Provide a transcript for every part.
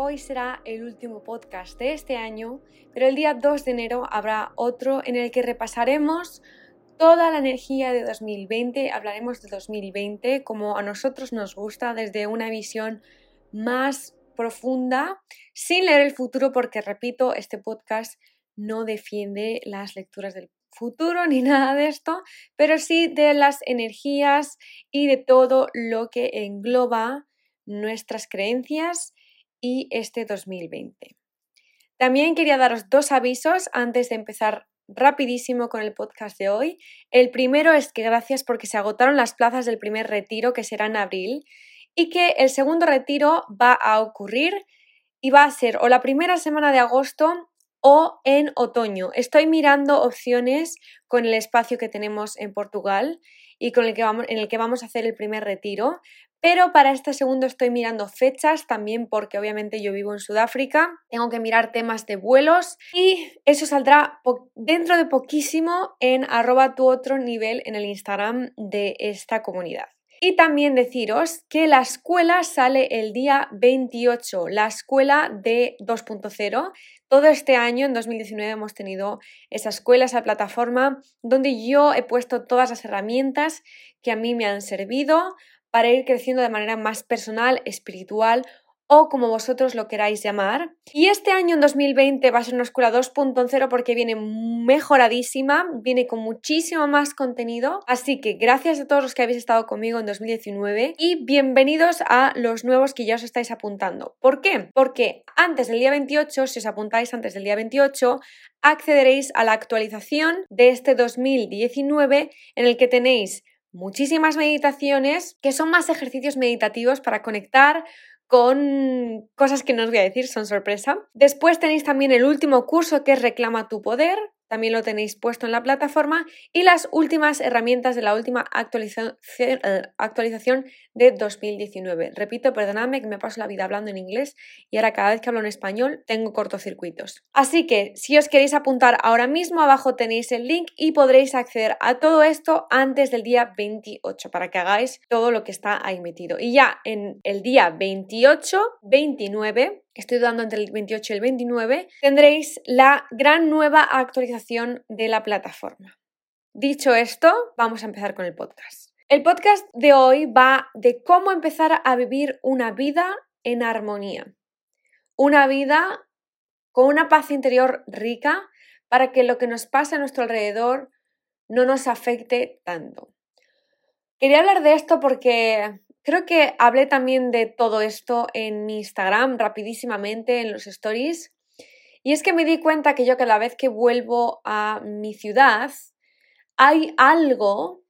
Hoy será el último podcast de este año, pero el día 2 de enero habrá otro en el que repasaremos toda la energía de 2020, hablaremos de 2020 como a nosotros nos gusta desde una visión más profunda, sin leer el futuro porque, repito, este podcast no defiende las lecturas del futuro ni nada de esto, pero sí de las energías y de todo lo que engloba nuestras creencias y este 2020. También quería daros dos avisos antes de empezar rapidísimo con el podcast de hoy. El primero es que gracias porque se agotaron las plazas del primer retiro que será en abril y que el segundo retiro va a ocurrir y va a ser o la primera semana de agosto o en otoño. Estoy mirando opciones con el espacio que tenemos en Portugal y con el que vamos, en el que vamos a hacer el primer retiro. Pero para este segundo estoy mirando fechas también porque obviamente yo vivo en Sudáfrica, tengo que mirar temas de vuelos y eso saldrá dentro de poquísimo en arroba tu otro nivel en el Instagram de esta comunidad. Y también deciros que la escuela sale el día 28, la escuela de 2.0. Todo este año, en 2019, hemos tenido esa escuela, esa plataforma, donde yo he puesto todas las herramientas que a mí me han servido para ir creciendo de manera más personal, espiritual o como vosotros lo queráis llamar. Y este año en 2020 va a ser una escuela 2.0 porque viene mejoradísima, viene con muchísimo más contenido. Así que gracias a todos los que habéis estado conmigo en 2019 y bienvenidos a los nuevos que ya os estáis apuntando. ¿Por qué? Porque antes del día 28, si os apuntáis antes del día 28, accederéis a la actualización de este 2019 en el que tenéis muchísimas meditaciones que son más ejercicios meditativos para conectar con cosas que no os voy a decir, son sorpresa. Después tenéis también el último curso que es Reclama tu poder, también lo tenéis puesto en la plataforma y las últimas herramientas de la última actualización, eh, actualización de 2019. Repito, perdonadme que me paso la vida hablando en inglés y ahora cada vez que hablo en español tengo cortocircuitos. Así que si os queréis apuntar ahora mismo abajo tenéis el link y podréis acceder a todo esto antes del día 28 para que hagáis todo lo que está ahí metido. Y ya en el día 28, 29 estoy dando entre el 28 y el 29, tendréis la gran nueva actualización de la plataforma. Dicho esto, vamos a empezar con el podcast. El podcast de hoy va de cómo empezar a vivir una vida en armonía. Una vida con una paz interior rica para que lo que nos pasa a nuestro alrededor no nos afecte tanto. Quería hablar de esto porque Creo que hablé también de todo esto en mi Instagram rapidísimamente en los stories. Y es que me di cuenta que yo cada vez que vuelvo a mi ciudad hay algo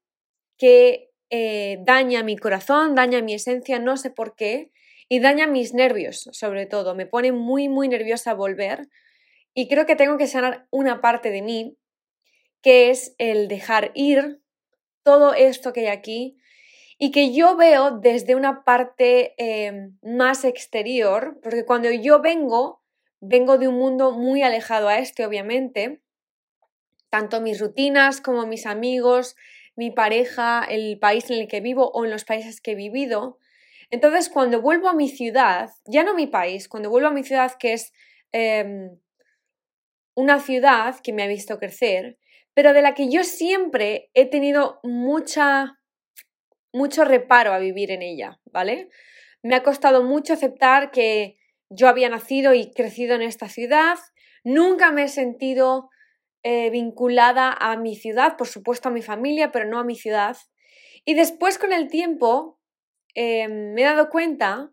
que eh, daña mi corazón, daña mi esencia, no sé por qué, y daña mis nervios sobre todo. Me pone muy, muy nerviosa volver. Y creo que tengo que sanar una parte de mí, que es el dejar ir todo esto que hay aquí, y que yo veo desde una parte em, más exterior, porque cuando yo vengo, vengo de un mundo muy alejado a este, obviamente, tanto mis rutinas como mis amigos, mi pareja, el país en el que vivo o en los países que he vivido. Entonces, cuando vuelvo a mi ciudad, ya no mi país, cuando vuelvo a mi ciudad, que es em, una ciudad que me ha visto crecer, pero de la que yo siempre he tenido mucha mucho reparo a vivir en ella, ¿vale? Me ha costado mucho aceptar que yo había nacido y crecido en esta ciudad, nunca me he sentido eh, vinculada a mi ciudad, por supuesto a mi familia, pero no a mi ciudad. Y después con el tiempo eh, me he dado cuenta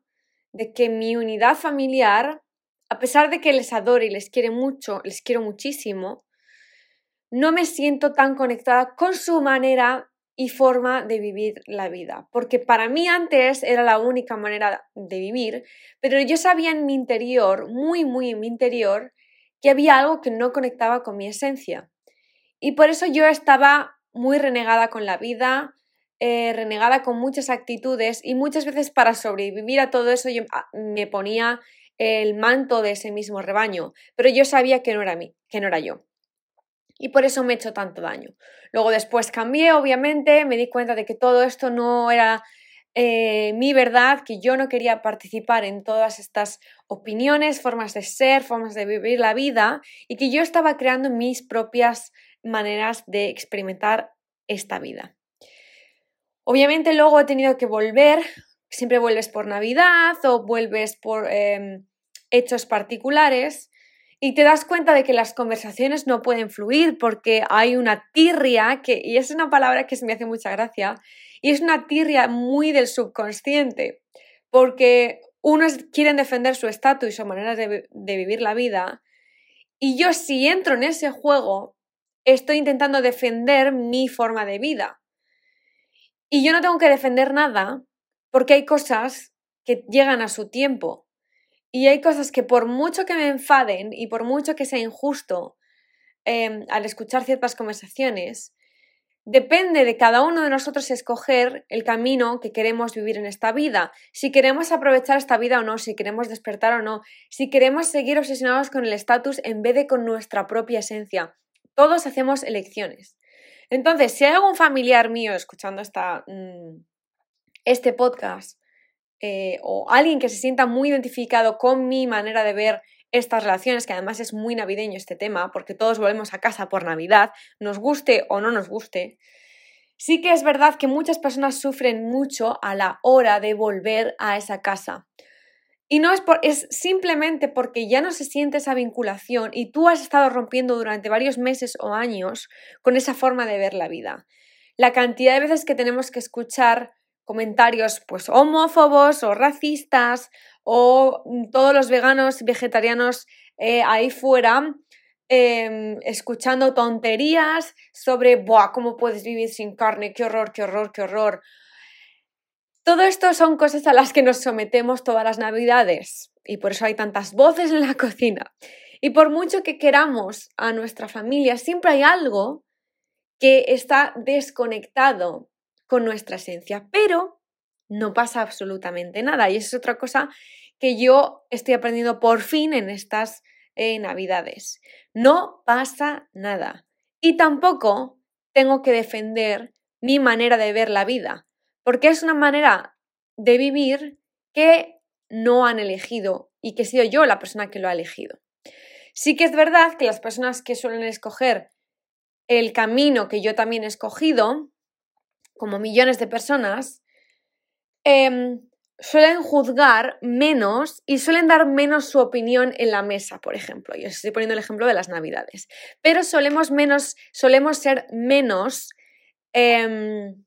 de que mi unidad familiar, a pesar de que les adoro y les quiero mucho, les quiero muchísimo, no me siento tan conectada con su manera y forma de vivir la vida. Porque para mí antes era la única manera de vivir, pero yo sabía en mi interior, muy, muy en mi interior, que había algo que no conectaba con mi esencia. Y por eso yo estaba muy renegada con la vida, eh, renegada con muchas actitudes y muchas veces para sobrevivir a todo eso yo ah, me ponía el manto de ese mismo rebaño, pero yo sabía que no era mí, que no era yo y por eso me he hecho tanto daño. Luego después cambié, obviamente, me di cuenta de que todo esto no era eh, mi verdad, que yo no quería participar en todas estas opiniones, formas de ser, formas de vivir la vida y que yo estaba creando mis propias maneras de experimentar esta vida. Obviamente luego he tenido que volver, siempre vuelves por Navidad o vuelves por em, hechos particulares y te das cuenta de que las conversaciones no pueden fluir porque hay una tirria, que, y es una palabra que se me hace mucha gracia, y es una tirria muy del subconsciente, porque unos quieren defender su estatus y su manera de, de vivir la vida, y yo si entro en ese juego, estoy intentando defender mi forma de vida. Y yo no tengo que defender nada porque hay cosas que llegan a su tiempo y hay cosas que por mucho que me enfaden y por mucho que sea injusto em, al escuchar ciertas conversaciones, depende de cada uno de nosotros escoger el camino que queremos vivir en esta vida, si queremos aprovechar esta vida o no, si queremos despertar o no, si queremos seguir obsesionados con el estatus en vez de con nuestra propia esencia. Todos hacemos elecciones. Entonces, si hay algún familiar mío escuchando esta, mm, este podcast eh, o alguien que se sienta muy identificado con mi manera de ver estas relaciones, que además es muy navideño este tema, porque todos volvemos a casa por Navidad, nos guste o no nos guste, sí que es verdad que muchas personas sufren mucho a la hora de volver a esa casa. Y no es, por, es simplemente porque ya no se siente esa vinculación y tú has estado rompiendo durante varios meses o años con esa forma de ver la vida. La cantidad de veces que tenemos que escuchar comentarios pues homófobos o racistas o mm, todos los veganos y vegetarianos eh, ahí fuera em, escuchando tonterías sobre Buah, cómo puedes vivir sin carne, qué horror, qué horror, qué horror. Todo esto son cosas a las que nos sometemos todas las navidades y por eso hay tantas voces en la cocina. Y por mucho que queramos a nuestra familia, siempre hay algo que está desconectado con nuestra esencia, pero no pasa absolutamente nada. Y eso es otra cosa que yo estoy aprendiendo por fin en estas eh, navidades. No pasa nada. Y tampoco tengo que defender mi manera de ver la vida, porque es una manera de vivir que no han elegido y que he sido yo la persona que lo ha elegido. Sí que es verdad que las personas que suelen escoger el camino que yo también he escogido, como millones de personas, em, suelen juzgar menos y suelen dar menos su opinión en la mesa, por ejemplo. Yo estoy poniendo el ejemplo de las navidades. Pero solemos menos, solemos ser menos em,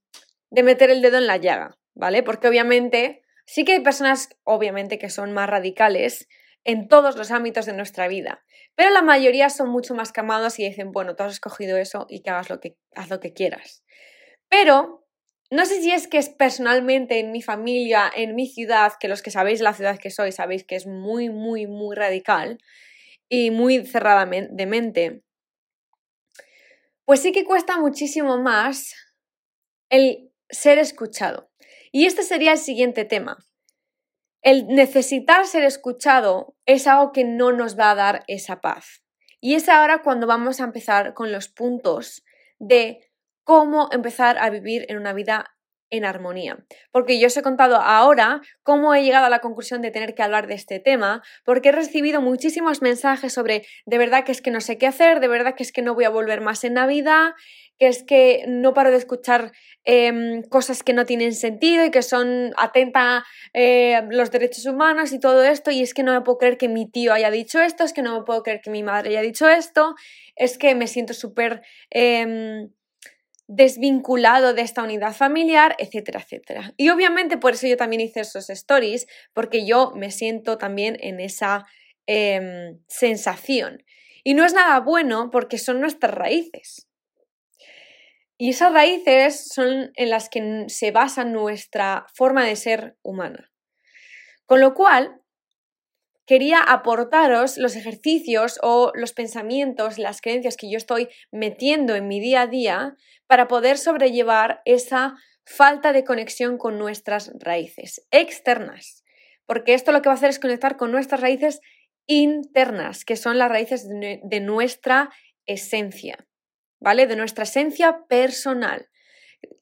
de meter el dedo en la llaga, ¿vale? Porque obviamente sí que hay personas, obviamente, que son más radicales en todos los ámbitos de nuestra vida. Pero la mayoría son mucho más camados y dicen, bueno, tú has escogido eso y que hagas lo que, haz lo que quieras. Pero no sé si es que es personalmente en mi familia, en mi ciudad, que los que sabéis la ciudad que soy sabéis que es muy, muy, muy radical y muy cerrada de mente. Pues sí que cuesta muchísimo más el ser escuchado. Y este sería el siguiente tema. El necesitar ser escuchado es algo que no nos va a dar esa paz. Y es ahora cuando vamos a empezar con los puntos de cómo empezar a vivir en una vida en armonía. Porque yo os he contado ahora cómo he llegado a la conclusión de tener que hablar de este tema, porque he recibido muchísimos mensajes sobre de verdad que es que no sé qué hacer, de verdad que es que no voy a volver más en Navidad, que es que no paro de escuchar em, cosas que no tienen sentido y que son atenta eh, los derechos humanos y todo esto, y es que no me puedo creer que mi tío haya dicho esto, es que no me puedo creer que mi madre haya dicho esto, es que me siento súper... Em, desvinculado de esta unidad familiar, etcétera, etcétera. Y obviamente por eso yo también hice esos stories, porque yo me siento también en esa em, sensación. Y no es nada bueno porque son nuestras raíces. Y esas raíces son en las que se basa nuestra forma de ser humana. Con lo cual, quería aportaros los ejercicios o los pensamientos, las creencias que yo estoy metiendo en mi día a día para poder sobrellevar esa falta de conexión con nuestras raíces externas. Porque esto lo que va a hacer es conectar con nuestras raíces internas, que son las raíces de nuestra esencia, ¿vale? De nuestra esencia personal,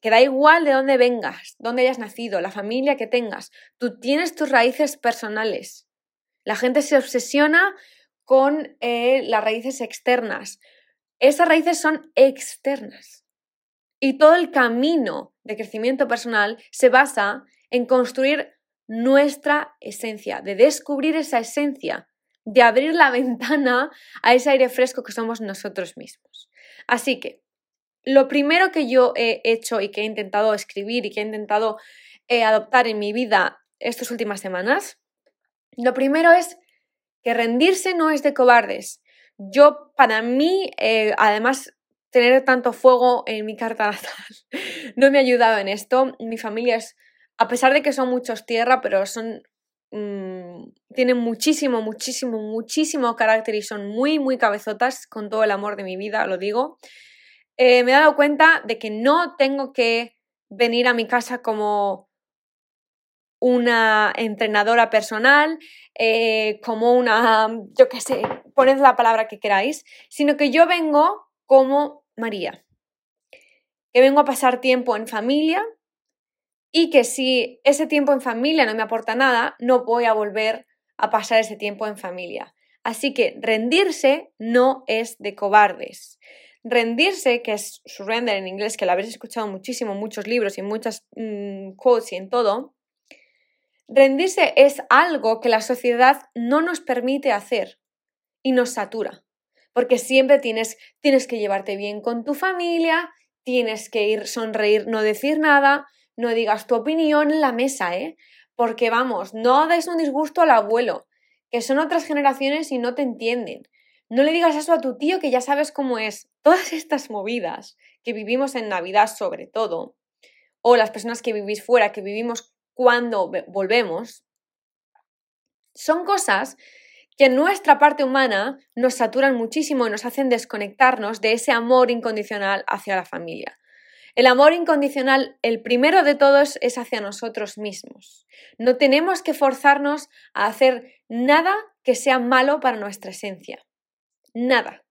que da igual de dónde vengas, dónde hayas nacido, la familia que tengas, tú tienes tus raíces personales. La gente se obsesiona con eh, las raíces externas. Esas raíces son externas. Y todo el camino de crecimiento personal se basa en construir nuestra esencia, de descubrir esa esencia, de abrir la ventana a ese aire fresco que somos nosotros mismos. Así que, lo primero que yo he hecho y que he intentado escribir y que he intentado eh, adoptar en mi vida estas últimas semanas, lo primero es que rendirse no es de cobardes. Yo, para mí, eh, además, tener tanto fuego en mi carta natal no me ha ayudado en esto. Mi familia es, a pesar de que son muchos tierra, pero son mm, tienen muchísimo, muchísimo, muchísimo carácter y son muy, muy cabezotas con todo el amor de mi vida, lo digo. Eh, me he dado cuenta de que no tengo que venir a mi casa como una entrenadora personal, eh, como una, yo qué sé, poned la palabra que queráis, sino que yo vengo como María, que vengo a pasar tiempo en familia y que si ese tiempo en familia no me aporta nada, no voy a volver a pasar ese tiempo en familia. Así que rendirse no es de cobardes. Rendirse, que es surrender en inglés, que lo habréis escuchado muchísimo en muchos libros y en muchas mm, quotes y en todo, rendirse es algo que la sociedad no nos permite hacer y nos satura. Porque siempre tienes, tienes que llevarte bien con tu familia, tienes que ir, sonreír, no decir nada, no digas tu opinión en la mesa, ¿eh? Porque vamos, no des un disgusto al abuelo, que son otras generaciones y no te entienden. No le digas eso a tu tío que ya sabes cómo es. Todas estas movidas que vivimos en Navidad sobre todo, o las personas que vivís fuera, que vivimos cuando volvemos, son cosas que en nuestra parte humana nos saturan muchísimo y nos hacen desconectarnos de ese amor incondicional hacia la familia. El amor incondicional, el primero de todos, es hacia nosotros mismos. No tenemos que forzarnos a hacer nada que sea malo para nuestra esencia. Nada.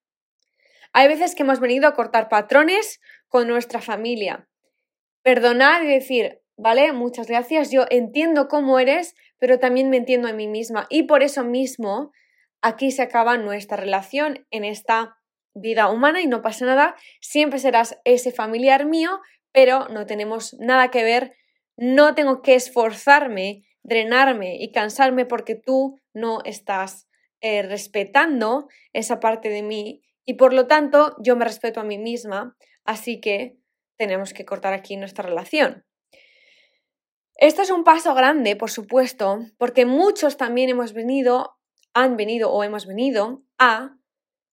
Hay veces que hemos venido a cortar patrones con nuestra familia. Perdonar y decir, vale, muchas gracias, yo entiendo cómo eres, pero también me entiendo a mí misma. Y por eso mismo, aquí se acaba nuestra relación en esta vida humana y no pasa nada. Siempre serás ese familiar mío, pero no tenemos nada que ver. No tengo que esforzarme, drenarme y cansarme porque tú no estás eh, respetando esa parte de mí y por lo tanto yo me respeto a mí misma, así que tenemos que cortar aquí nuestra relación. Esto es un paso grande, por supuesto, porque muchos también hemos venido, han venido o hemos venido a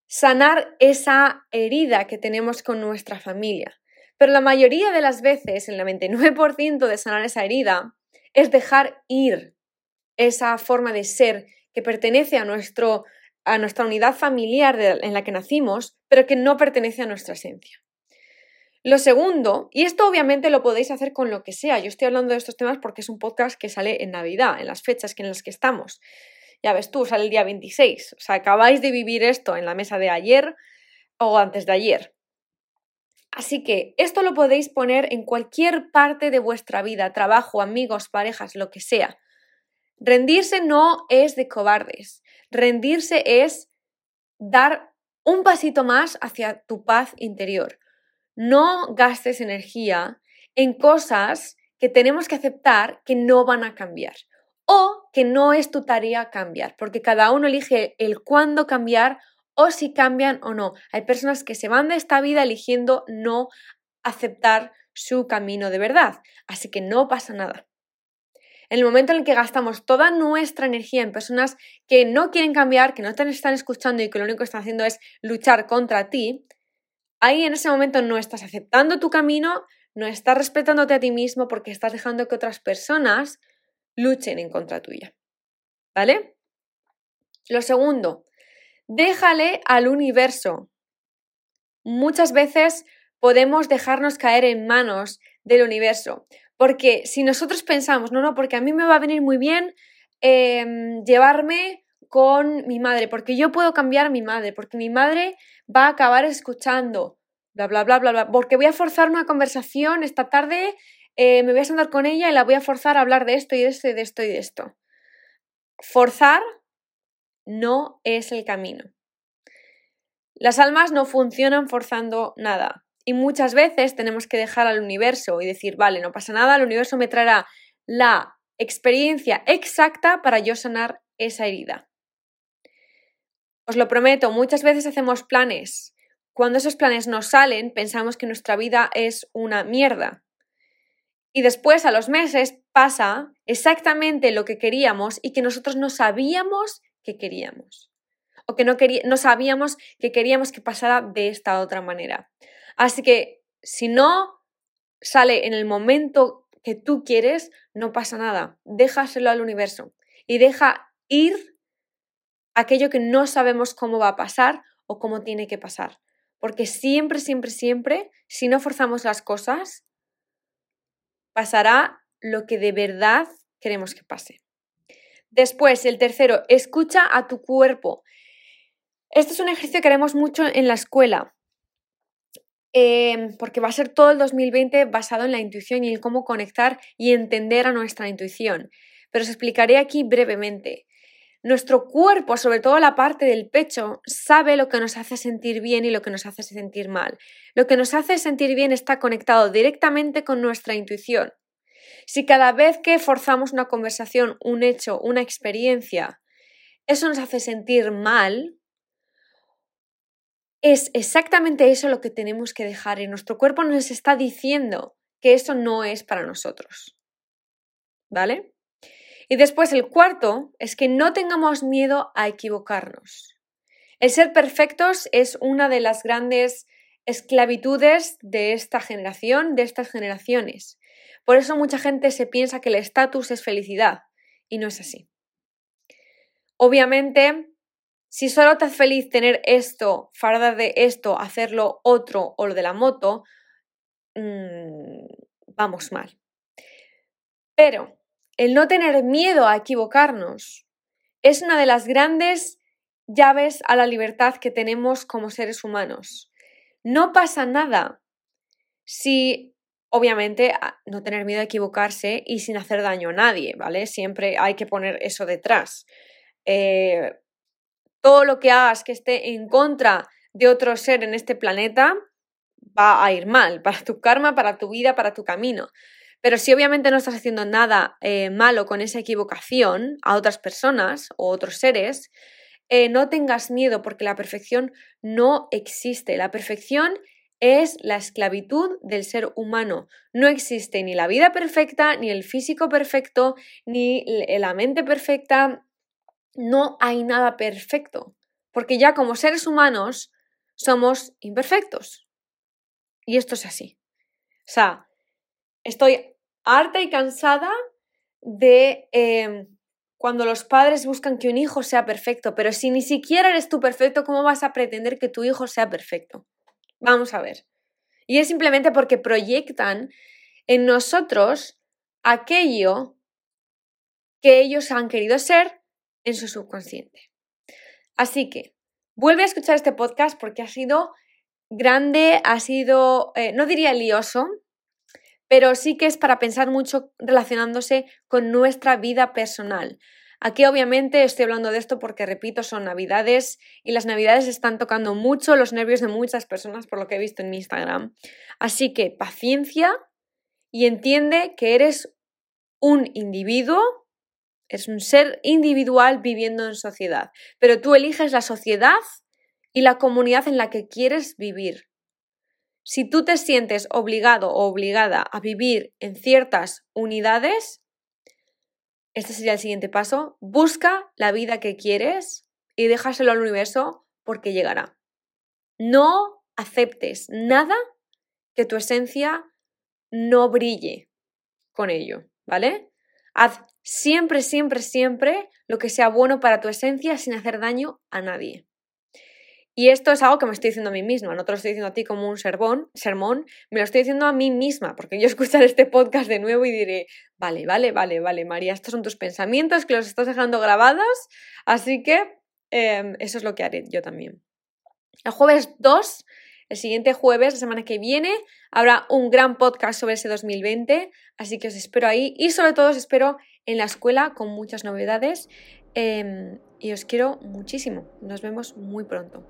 sanar esa herida que tenemos con nuestra familia. Pero la mayoría de las veces, el 99% de sanar esa herida, es dejar ir esa forma de ser que pertenece a, nuestro, a nuestra unidad familiar en la que nacimos, pero que no pertenece a nuestra esencia. Lo segundo, y esto obviamente lo podéis hacer con lo que sea, yo estoy hablando de estos temas porque es un podcast que sale en Navidad, en las fechas en las que estamos. Ya ves tú, sale el día 26, o sea, acabáis de vivir esto en la mesa de ayer o antes de ayer. Así que esto lo podéis poner en cualquier parte de vuestra vida, trabajo, amigos, parejas, lo que sea. Rendirse no es de cobardes. Rendirse es dar un pasito más hacia tu paz interior. No gastes energía en cosas que tenemos que aceptar que no van a cambiar o que no es tu tarea cambiar, porque cada uno elige el cuándo cambiar o si cambian o no. Hay personas que se van de esta vida eligiendo no aceptar su camino de verdad, así que no pasa nada. En el momento en el que gastamos toda nuestra energía en personas que no quieren cambiar, que no te están escuchando y que lo único que están haciendo es luchar contra ti, ahí en ese momento no estás aceptando tu camino, no estás respetándote a ti mismo porque estás dejando que otras personas luchen en contra tuya. ¿Vale? Lo segundo, déjale al universo. Muchas veces podemos dejarnos caer en manos del universo. Porque si nosotros pensamos, no, no, porque a mí me va a venir muy bien em, llevarme con mi madre, porque yo puedo cambiar a mi madre, porque mi madre va a acabar escuchando bla, bla, bla, bla, bla, porque voy a forzar una conversación esta tarde, eh, me voy a sentar con ella y la voy a forzar a hablar de esto y de esto y de esto y de esto. Forzar no es el camino. Las almas no funcionan forzando nada y muchas veces tenemos que dejar al universo y decir, vale, no pasa nada, el universo me traerá la experiencia exacta para yo sanar esa herida. Os lo prometo, muchas veces hacemos planes. Cuando esos planes no salen, pensamos que nuestra vida es una mierda. Y después, a los meses, pasa exactamente lo que queríamos y que nosotros no sabíamos que queríamos. O que no, no sabíamos que queríamos que pasara de esta otra manera. Así que si no sale en el momento que tú quieres, no pasa nada. Déjaselo al universo y deja ir aquello que no sabemos cómo va a pasar o cómo tiene que pasar. Porque siempre, siempre, siempre, si no forzamos las cosas, pasará lo que de verdad queremos que pase. Después, el tercero, escucha a tu cuerpo. Este es un ejercicio que haremos mucho en la escuela, em, porque va a ser todo el 2020 basado en la intuición y en cómo conectar y entender a nuestra intuición. Pero os explicaré aquí brevemente. Nuestro cuerpo, sobre todo la parte del pecho, sabe lo que nos hace sentir bien y lo que nos hace sentir mal. Lo que nos hace sentir bien está conectado directamente con nuestra intuición. Si cada vez que forzamos una conversación, un hecho, una experiencia, eso nos hace sentir mal, es exactamente eso lo que tenemos que dejar y nuestro cuerpo nos está diciendo que eso no es para nosotros. ¿Vale? Y después el cuarto es que no tengamos miedo a equivocarnos. El ser perfectos es una de las grandes esclavitudes de esta generación, de estas generaciones. Por eso mucha gente se piensa que el estatus es felicidad y no es así. Obviamente, si solo te hace feliz tener esto, farda de esto, hacerlo otro o lo de la moto, mmm, vamos mal. Pero el no tener miedo a equivocarnos es una de las grandes llaves a la libertad que tenemos como seres humanos. No pasa nada si, obviamente, no tener miedo a equivocarse y sin hacer daño a nadie, ¿vale? Siempre hay que poner eso detrás. Eh, todo lo que hagas que esté en contra de otro ser en este planeta va a ir mal para tu karma, para tu vida, para tu camino. Pero si obviamente no estás haciendo nada eh, malo con esa equivocación a otras personas o otros seres, eh, no tengas miedo porque la perfección no existe. La perfección es la esclavitud del ser humano. No existe ni la vida perfecta, ni el físico perfecto, ni la mente perfecta. No hay nada perfecto. Porque ya como seres humanos somos imperfectos. Y esto es así. O sea, estoy harta y cansada de em, cuando los padres buscan que un hijo sea perfecto, pero si ni siquiera eres tú perfecto, ¿cómo vas a pretender que tu hijo sea perfecto? Vamos a ver. Y es simplemente porque proyectan en nosotros aquello que ellos han querido ser en su subconsciente. Así que vuelve a escuchar este podcast porque ha sido grande, ha sido, eh, no diría lioso, pero sí que es para pensar mucho relacionándose con nuestra vida personal. Aquí obviamente estoy hablando de esto porque, repito, son navidades y las navidades están tocando mucho los nervios de muchas personas por lo que he visto en mi Instagram. Así que paciencia y entiende que eres un individuo, es un ser individual viviendo en sociedad, pero tú eliges la sociedad y la comunidad en la que quieres vivir. Si tú te sientes obligado o obligada a vivir en ciertas unidades, este sería el siguiente paso. Busca la vida que quieres y déjaselo al universo porque llegará. No aceptes nada que tu esencia no brille con ello, ¿vale? Haz siempre, siempre, siempre lo que sea bueno para tu esencia sin hacer daño a nadie. Y esto es algo que me estoy diciendo a mí misma, no te lo estoy diciendo a ti como un sermón, sermón, me lo estoy diciendo a mí misma, porque yo escucharé este podcast de nuevo y diré, vale, vale, vale, vale, María, estos son tus pensamientos que los estás dejando grabados, así que em, eso es lo que haré yo también. El jueves 2 El siguiente jueves, la semana que viene, habrá un gran podcast sobre ese 2020, así que os espero ahí y sobre todo os espero en la escuela con muchas novedades em, y os quiero muchísimo. Nos vemos muy pronto.